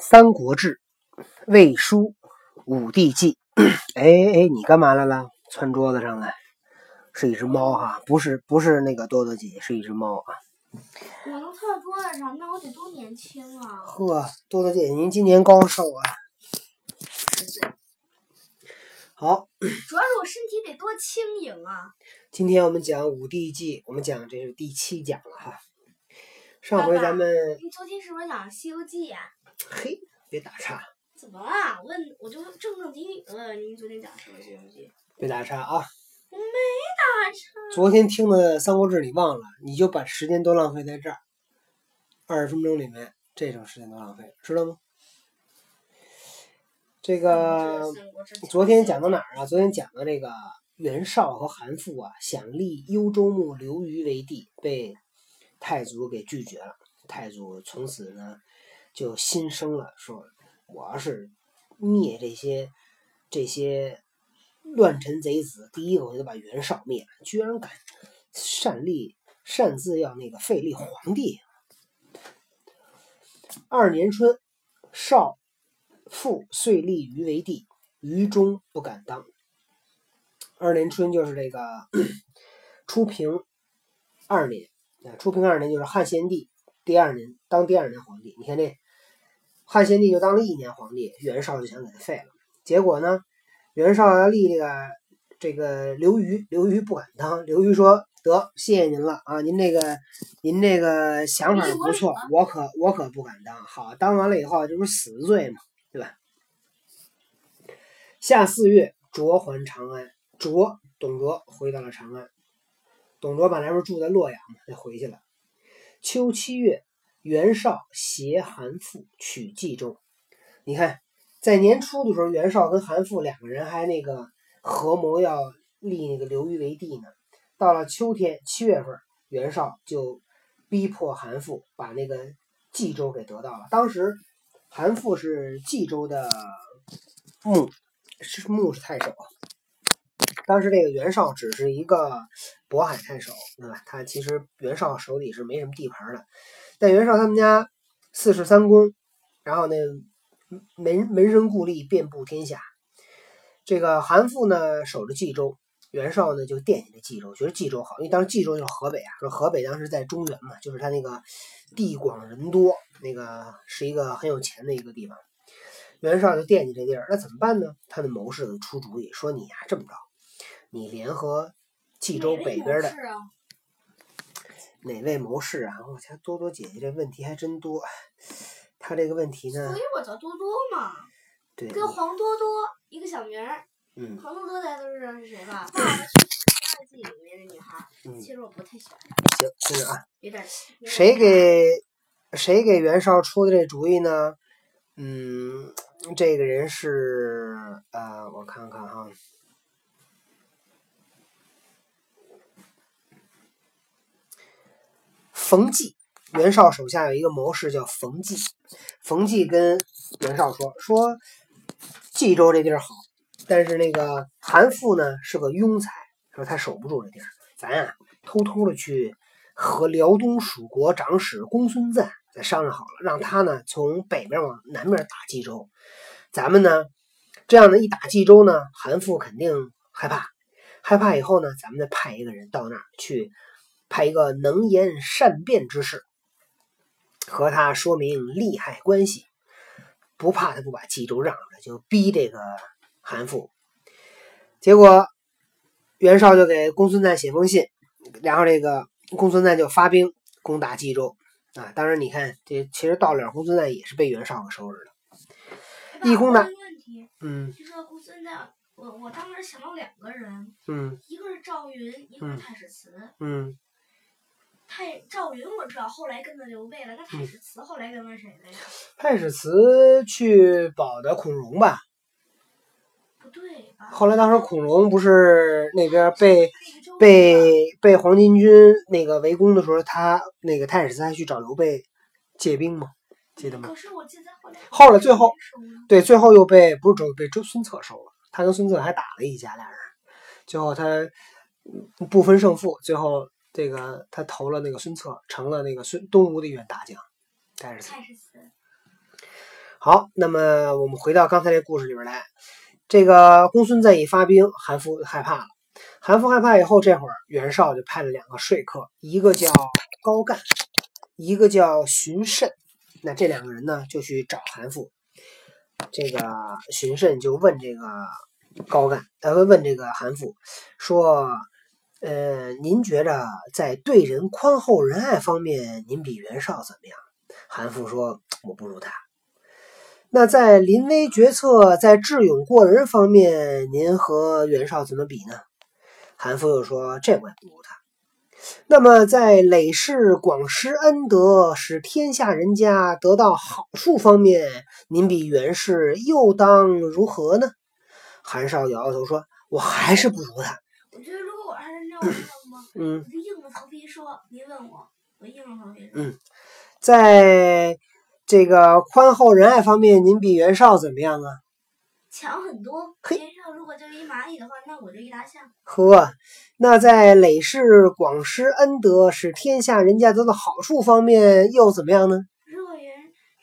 三国志》《魏书》《武帝纪》。哎哎，你干嘛来了？窜桌子上来，是一只猫哈，不是不是那个多多姐，是一只猫啊。我能窜桌子上，那我得多年轻啊！呵，多多姐，您今年高寿啊？十岁。好，主要是我身体得多轻盈啊！今天我们讲《武帝纪》，我们讲这是第七讲了哈。上回咱们你昨天是不是讲《西游记》呀？嘿，别打岔，怎么了？问我就正正经经的问您昨天讲什么《？别打岔啊！我没打岔。昨天听的《三国志》你忘了，你就把时间都浪费在这儿，二十分钟里面这种时间都浪费了，知道吗？这个昨天讲到哪儿啊？昨天讲到这个袁绍和韩馥啊，想立幽州牧刘虞为帝，被太祖给拒绝了。太祖从此呢，就心生了，说我要是灭这些这些乱臣贼子，第一个我就把袁绍灭了。居然敢擅立擅自要那个废立皇帝。二年春，绍。父遂立于为帝，于中不敢当。二年春就是这个初平二年啊，初平二年就是汉献帝第二年当第二年皇帝。你看这汉献帝就当了一年皇帝，袁绍就想给他废了。结果呢，袁绍要立这个这个刘虞，刘虞不敢当。刘虞说：“得，谢谢您了啊，您这个您这个想法不错，我可我可不敢当。好，当完了以后，这不是死罪吗？”对吧？夏四月，卓还长安。卓，董卓回到了长安。董卓本来不是住在洛阳嘛，就回去了。秋七月，袁绍携韩馥取冀州。你看，在年初的时候，袁绍跟韩馥两个人还那个合谋要立那个刘虞为帝呢。到了秋天，七月份，袁绍就逼迫韩馥把那个冀州给得到了。当时。韩馥是冀州的牧，是牧是太守。当时这个袁绍只是一个渤海太守，对吧？他其实袁绍手里是没什么地盘的。但袁绍他们家四世三公，然后呢门门生故吏遍布天下。这个韩馥呢守着冀州，袁绍呢就惦记着冀州，觉得冀州好，因为当时冀州就是河北啊，说河北当时在中原嘛，就是他那个地广人多。那个是一个很有钱的一个地方，袁绍就惦记这地儿，那怎么办呢？他的谋士就出主意说：“你呀，这么着，你联合冀州北边的哪位谋士啊？我家多多姐姐这问题还真多，她这个问题呢？所以我叫多多嘛，对，跟黄多多一个小名儿。嗯，黄多多大家都知道是谁吧？爸爸是里面的女孩，其实我不太喜欢她。行，听着啊，有点谁给？谁给袁绍出的这主意呢？嗯，这个人是呃，我看看哈，冯骥。袁绍手下有一个谋士叫冯骥，冯骥跟袁绍说：“说冀州这地儿好，但是那个韩馥呢是个庸才，说他守不住这地儿，咱呀偷偷的去和辽东蜀国长史公孙瓒。”再商量好了，让他呢从北边往南边打冀州，咱们呢这样的一打冀州呢，韩馥肯定害怕，害怕以后呢，咱们再派一个人到那儿去，派一个能言善辩之士，和他说明利害关系，不怕他不把冀州让出来，就逼这个韩馥。结果袁绍就给公孙瓒写封信，然后这个公孙瓒就发兵攻打冀州。啊，当然，你看这其实到了公孙瓒也是被袁绍给收拾的。一攻打，嗯，就说公孙瓒，我我当时想到两个人，嗯，一个是赵云，一个是太史慈，嗯，太赵云我知道，后来跟着刘备了，那太史慈后来跟着谁了呀？太史慈去保的孔融吧？不对吧？后来当时孔融不是那边被。被被黄巾军那个围攻的时候，他那个太史慈还去找刘备借兵吗？记得吗？可是我记得后来后来最后对最后又被不是周被周孙策收了，他跟孙策还打了一架，俩人最后他不分胜负，最后这个他投了那个孙策，成了那个孙东吴的一员大将。太史慈。好，那么我们回到刚才这故事里边来。这个公孙瓒一发兵，韩馥害怕了。韩馥害怕以后，这会儿袁绍就派了两个说客，一个叫高干，一个叫荀慎。那这两个人呢，就去找韩馥。这个荀慎就问这个高干，呃，问这个韩馥说：“呃，您觉着在对人宽厚仁爱方面，您比袁绍怎么样？”韩馥说：“我不如他。”那在临危决策、在智勇过人方面，您和袁绍怎么比呢？韩馥又说：“这我也不如他。”那么在累世广施恩德，使天下人家得到好处方面，您比袁氏又当如何呢？韩少摇摇头说：“我还是不如他。”嗯我就硬着头皮说，您问我，我硬着头皮说。嗯在这个宽厚仁爱方面，您比袁绍怎么样啊？强很多。嘿袁绍如果就一蚂蚁的话，那我就一大象。呵，那在累世广施恩德，使天下人家得到好处方面又怎么样呢？如果袁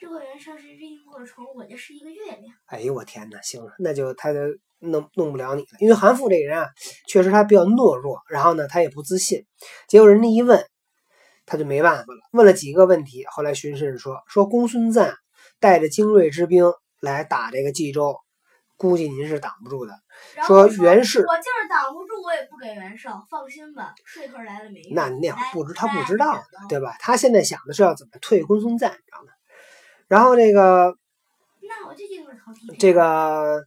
如果袁绍是一只萤火虫，我就是一个月亮。哎呦我天哪，行了，那就他就弄弄不了你了，因为韩馥这个人啊，确实他比较懦弱，然后呢他也不自信，结果人家一问，他就没办法了，问了几个问题，后来荀慎说说公孙瓒带着精锐之兵来打这个冀州，估计您是挡不住的。说袁氏我就是挡不住，我也不给袁绍，放心吧，说客来了没用。那那会儿不知他不知道来的，对吧？他现在想的是要怎么退公孙瓒，你知道吗？然后这个那我就硬着头皮呗。这个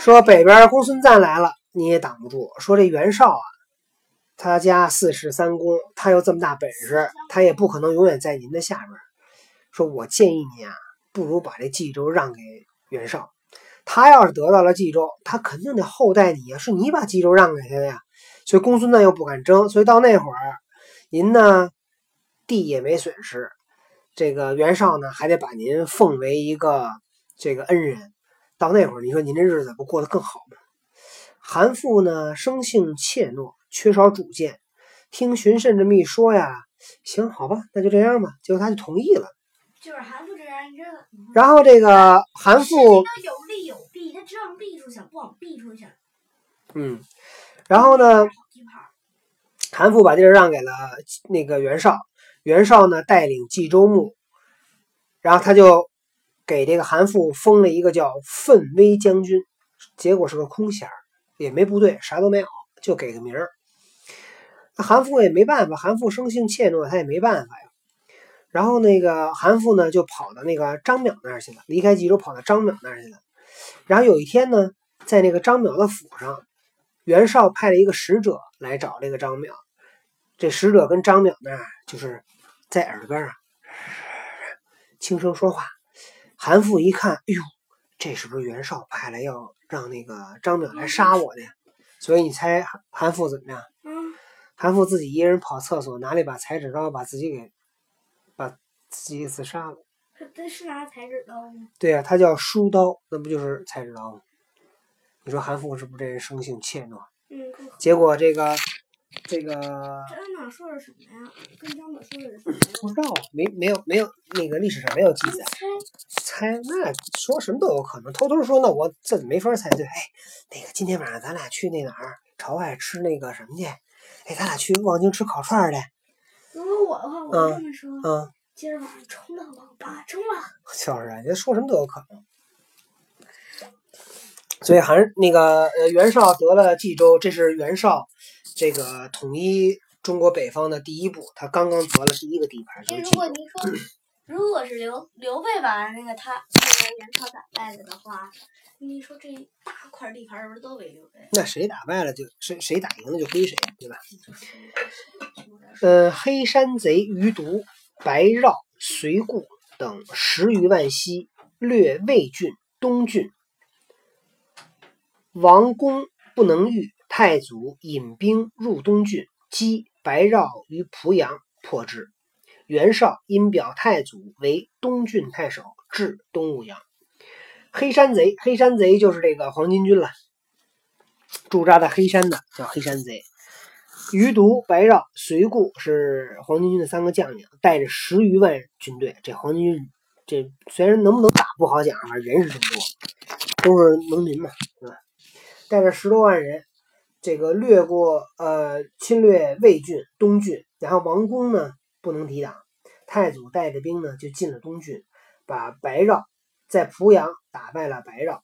说北边公孙瓒来了，你也挡不住。说这袁绍啊，他家四世三公，他有这么大本事，他也不可能永远在您的下边。说我建议你啊，不如把这冀州让给袁绍。他要是得到了冀州，他肯定得厚待你啊，是你把冀州让给他的呀。所以公孙瓒又不敢争，所以到那会儿，您呢地也没损失，这个袁绍呢还得把您奉为一个这个恩人。到那会儿，你说您这日子不过得更好吗？韩馥呢，生性怯懦，缺少主见。听荀慎这么一说呀，行，好吧，那就这样吧。结果他就同意了。就是韩馥这人，你知道，然后这个韩馥，有利有弊，他只往弊处想，不往弊处想。嗯，然后呢，韩馥把地儿让给了那个袁绍，袁绍呢带领冀州牧，然后他就给这个韩馥封了一个叫奋威将军，结果是个空衔儿，也没部队，啥都没有，就给个名儿。那韩馥也没办法，韩馥生性怯懦，他也没办法呀。然后那个韩馥呢，就跑到那个张邈那儿去了，离开冀州跑到张邈那儿去了。然后有一天呢，在那个张邈的府上，袁绍派了一个使者来找这个张邈，这使者跟张淼那儿就是在耳边啊轻声说话。韩馥一看，哎呦，这是不是袁绍派来要让那个张淼来杀我的呀？所以你猜韩韩馥怎么样？嗯，韩馥自己一人跑厕所，拿了一把裁纸刀，把自己给把自己给自杀了。他他是拿裁纸刀吗？对呀、他叫书刀，那不就是裁纸刀吗？你说韩馥是不是这人生性怯懦？嗯，结果这个这个张邈说的什么呀？跟张本说的是什么？不知道，没没有没有那个历史上没有记载。猜猜那说什么都有可能，偷偷说那我这没法猜对。哎，那个今天晚上咱俩去那哪儿朝外吃那个什么去？哎，咱俩去望京吃烤串儿去。如果我的话，我会这么说：嗯，今儿晚上冲到网吧，冲了。就是啊，你说什么都有可能。所以韩那个呃袁绍得了冀州，这是袁绍这个统一中国北方的第一步，他刚刚得了第一个地盘。如果您说，如果是刘刘备把那个他那个袁绍打败了的话，你说这一大块地盘是不是都给刘备？那谁打败了就谁谁打赢了就归谁，对吧？呃，黑山贼余毒、白绕、随故等十余万西略魏郡、东郡。王公不能御，太祖引兵入东郡，击白绕于濮阳，破之。袁绍因表太祖为东郡太守，至东武阳。黑山贼，黑山贼就是这个黄巾军了，驻扎在黑山的叫黑山贼。余毒、白绕、随固是黄巾军的三个将领，带着十余万军队。这黄巾军这虽然能不能打不好讲，反正人是这么多，都是农民嘛，对吧？带着十多万人，这个掠过呃侵略魏郡、东郡，然后王公呢不能抵挡，太祖带着兵呢就进了东郡，把白绕在濮阳打败了白绕，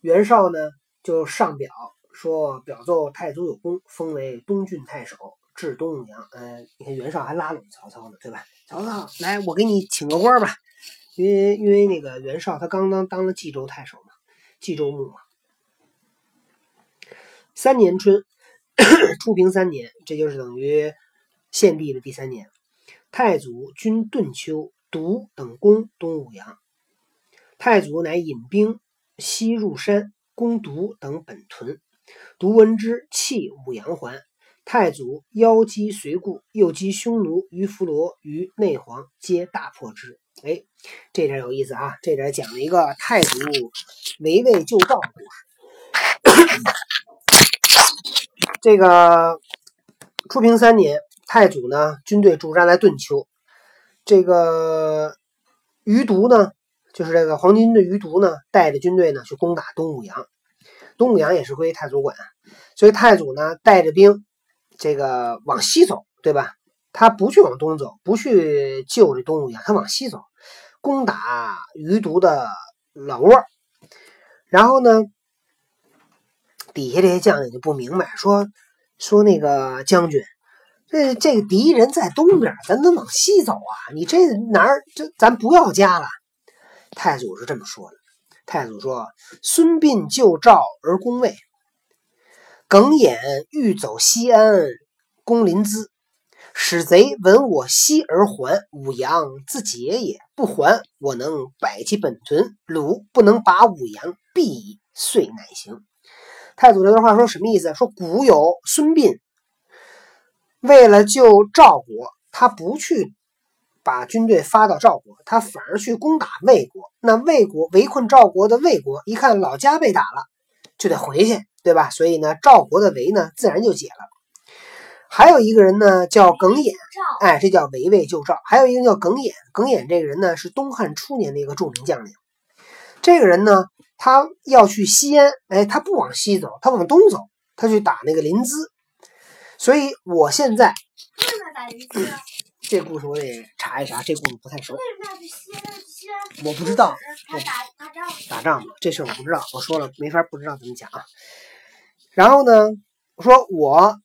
袁绍呢就上表说表奏太祖有功，封为东郡太守。至东武阳，呃，你看袁绍还拉拢曹操呢，对吧？曹操，来，我给你请个官吧，因为因为那个袁绍他刚刚当了冀州太守嘛，冀州牧嘛。三年春，初平三年，这就是等于献帝的第三年。太祖军顿丘、独等攻东武阳，太祖乃引兵西入山，攻独等本屯。独闻之，弃武阳还。太祖邀击随故，又击匈奴于弗罗于内黄，皆大破之。哎，这点有意思啊！这点讲了一个太祖围魏救赵的故事。这个初平三年，太祖呢军队驻扎在顿丘，这个余毒呢，就是这个黄巾的余毒呢，带着军队呢去攻打东武阳。东武阳也是归太祖管，所以太祖呢带着兵。这个往西走，对吧？他不去往东走，不去救这东吴阳，他往西走，攻打余毒的老窝。然后呢，底下这些将领就不明白，说说那个将军，这这个敌人在东边，咱能往西走啊？你这哪儿？这咱不要家了。太祖是这么说的。太祖说：“孙膑救赵而攻魏。”耿弇欲走西安，攻临淄，使贼闻我西而还，武阳自解也。不还，我能败其本屯。鲁不能拔武阳，必以。遂乃行。太祖这段话说什么意思？说古有孙膑，为了救赵国，他不去把军队发到赵国，他反而去攻打魏国。那魏国围困赵国的魏国，一看老家被打了，就得回去。对吧？所以呢，赵国的围呢，自然就解了。还有一个人呢，叫耿弇，哎，这叫围魏救赵。还有一个叫耿弇，耿弇这个人呢，是东汉初年的一个著名将领。这个人呢，他要去西安，哎，他不往西走，他往东走，他去打那个临淄。所以我现在。这故事我得查一查，这故事不太熟。为什么要去西安？西安？我不知道。他打打仗。打仗这事我不知道。我说了，没法不知道怎么讲啊。然后呢，我说我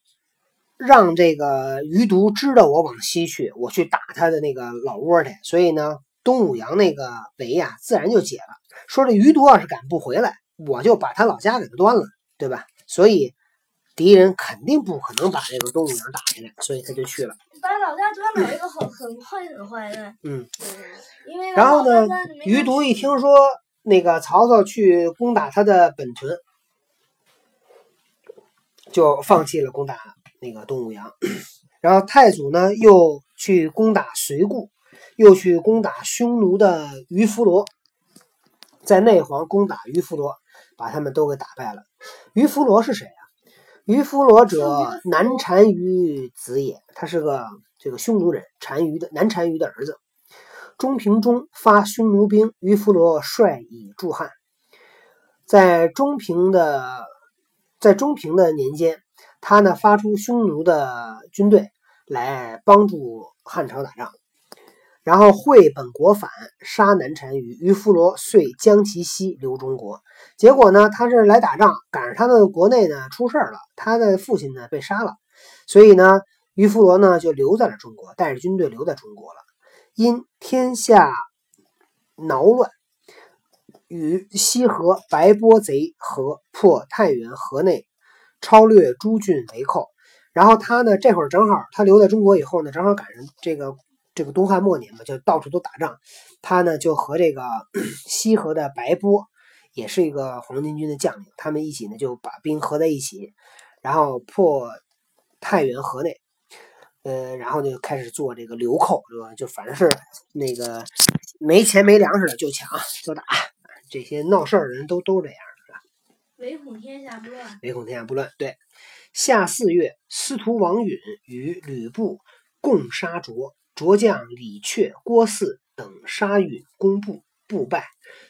让这个余毒知道我往西去，我去打他的那个老窝去。所以呢，东武阳那个围呀，自然就解了。说这余毒要是敢不回来，我就把他老家给他端了，对吧？所以。敌人肯定不可能把这个东武阳打下来，所以他就去了。把老家端了，一个很很坏很坏的。嗯。因为然后呢，余毒一听说那个曹操去攻打他的本屯，就放弃了攻打那个东武阳。然后太祖呢，又去攻打随固，又去攻打匈奴的于弗罗，在内黄攻打于弗罗，把他们都给打败了。于弗罗是谁啊？于弗罗者，南单于子也。他是个这个匈奴人，单于的南单于的儿子。中平中发匈奴兵，于弗罗率以助汉。在中平的在中平的年间，他呢发出匈奴的军队来帮助汉朝打仗。然后会本国反，杀南单于，于弗罗遂将其西留中国。结果呢，他是来打仗，赶上他的国内呢出事了，他的父亲呢被杀了，所以呢，于弗罗呢就留在了中国，带着军队留在中国了。因天下挠乱，与西河白波贼合，破太原河内，超略诸郡为寇。然后他呢，这会儿正好他留在中国以后呢，正好赶上这个。这个东汉末年嘛，就到处都打仗。他呢就和这个 西河的白波，也是一个黄巾军的将领，他们一起呢就把兵合在一起，然后破太原河内，呃，然后就开始做这个流寇，是吧？就反正是那个没钱没粮食的就抢就打，这些闹事儿的人都都这样，是吧？唯恐天下不乱。唯恐天下不乱。对，夏四月，司徒王允与吕布共杀卓。卓将李榷、郭汜等。杀允公部，不败。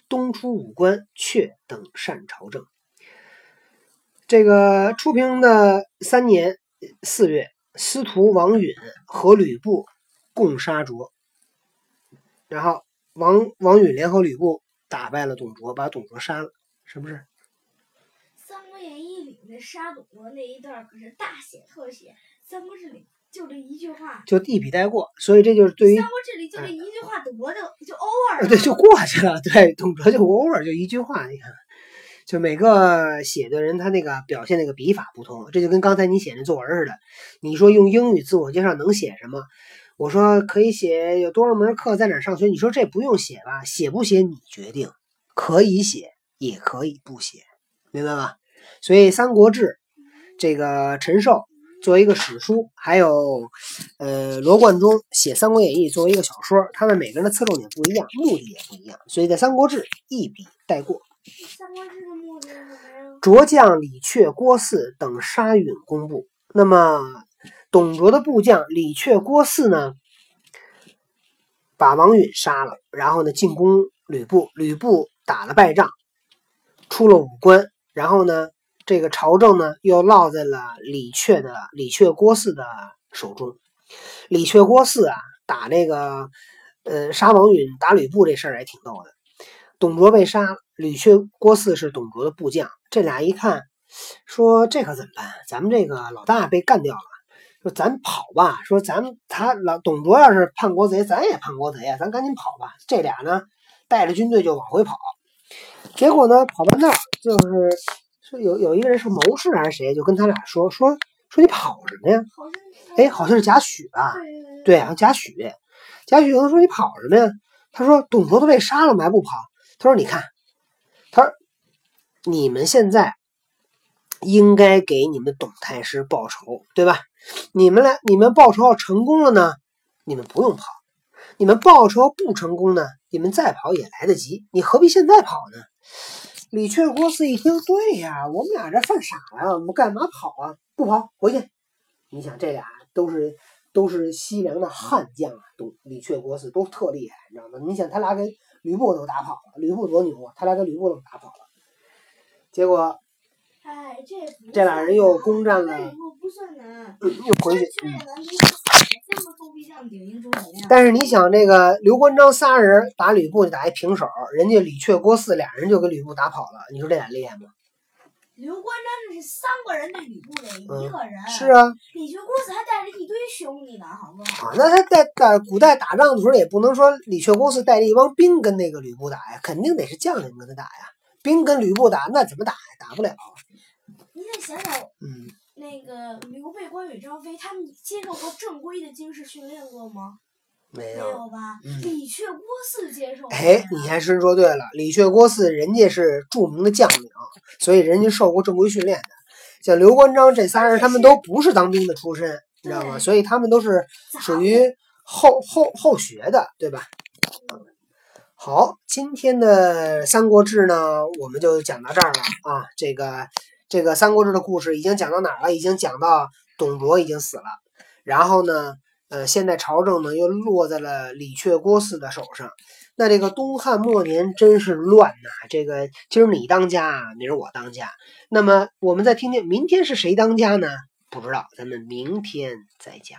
东出武官阙等擅朝政。这个初平的三年四月，司徒王允和吕布共杀卓，然后王王允联合吕布打败了董卓，把董卓杀了，是不是？《三国演义》里面杀董卓那一段可是大写特写，《三国志》里就这一句话，就一笔带过，所以这就是对《于三国志》里就这一句话，董卓就就 over 对就过去了，对董卓就 over 就一句话，你看，就每个写的人他那个表现那个笔法不同，这就跟刚才你写那作文似的，你说用英语自我介绍能写什么？我说可以写有多少门课，在哪上学，你说这不用写吧？写不写你决定，可以写也可以不写，明白吧？所以《三国志》这个陈寿作为一个史书，还有呃罗贯中写《三国演义》作为一个小说，他们每个人的侧重点不一样，目的也不一样，所以在《三国志》一笔带过。《三国志》的目的是什么呀？卓将李榷、郭汜等杀允公部。那么董卓的部将李榷、郭汜呢，把王允杀了，然后呢进攻吕布，吕布打了败仗，出了武关，然后呢这个朝政呢又落在了李榷的李榷、郭汜的手中。李榷、郭汜啊，打这个呃杀王允、打吕布这事儿也挺逗的。董卓被杀了，吕却、郭汜是董卓的部将，这俩一看，说这可怎么办？咱们这个老大被干掉了，说咱跑吧。说咱他老董卓要是叛国贼，咱也叛国贼啊，咱赶紧跑吧。这俩呢，带着军队就往回跑。结果呢，跑到那就是说有有一个人是谋士还是谁，就跟他俩说说说你跑什么呀？哎，好像是贾诩吧？对啊，贾诩，贾诩跟他说你跑什么呀？他说董卓都被杀了，还不跑？他说你看，他说你们现在应该给你们董太师报仇，对吧？你们来，你们报仇要成功了呢，你们不用跑；你们报仇不成功呢，你们再跑也来得及。你何必现在跑呢？李榷、郭汜一听，对呀，我们俩这犯傻了，我们干嘛跑啊？不跑，回去。你想，这俩都是都是西凉的悍将啊，都李榷、郭汜都特厉害，你知道吗？你想，他俩给吕布都打跑了，吕布多牛啊！他俩给吕布都打跑了，结果哎，这这俩人又攻占了算难，不不算难。又回去。这 但是你想，这个刘关张仨人打吕布就打一平手，人家李榷、郭汜俩人就给吕布打跑了，你说这俩厉害吗？刘关张这是三个人对吕布的一个人，是啊，李傕郭汜还带着一堆兄弟呢，好不好？啊，那他在在古代打仗的时候，也不能说李榷、郭汜带着一帮兵跟那个吕布打呀，肯定得是将领跟他打呀。兵跟吕布打，那怎么打呀？打不了。你得想想，嗯，那个刘备、关羽、张飞，他们接受过正规的军事训练过吗？没没有。吧？嗯李榷、郭汜接受过呀。哎，你还真说对了，李榷、郭汜人家是著名的将领，所以人家受过正规训练的。像刘关张这仨人，他们都不是当兵的出身，你知道吗？所以他们都是属于后后后学的，对吧？好，今天的《三国志》呢，我们就讲到这儿了啊。这个这个《三国志》的故事已经讲到哪儿了？已经讲到董卓已经死了，然后呢，呃，现在朝政呢又落在了李榷、郭汜的手上。那这个东汉末年真是乱呐、这个今儿你当家，明儿我当家。那么我们再听听明天是谁当家呢？不知道，咱们明天再讲。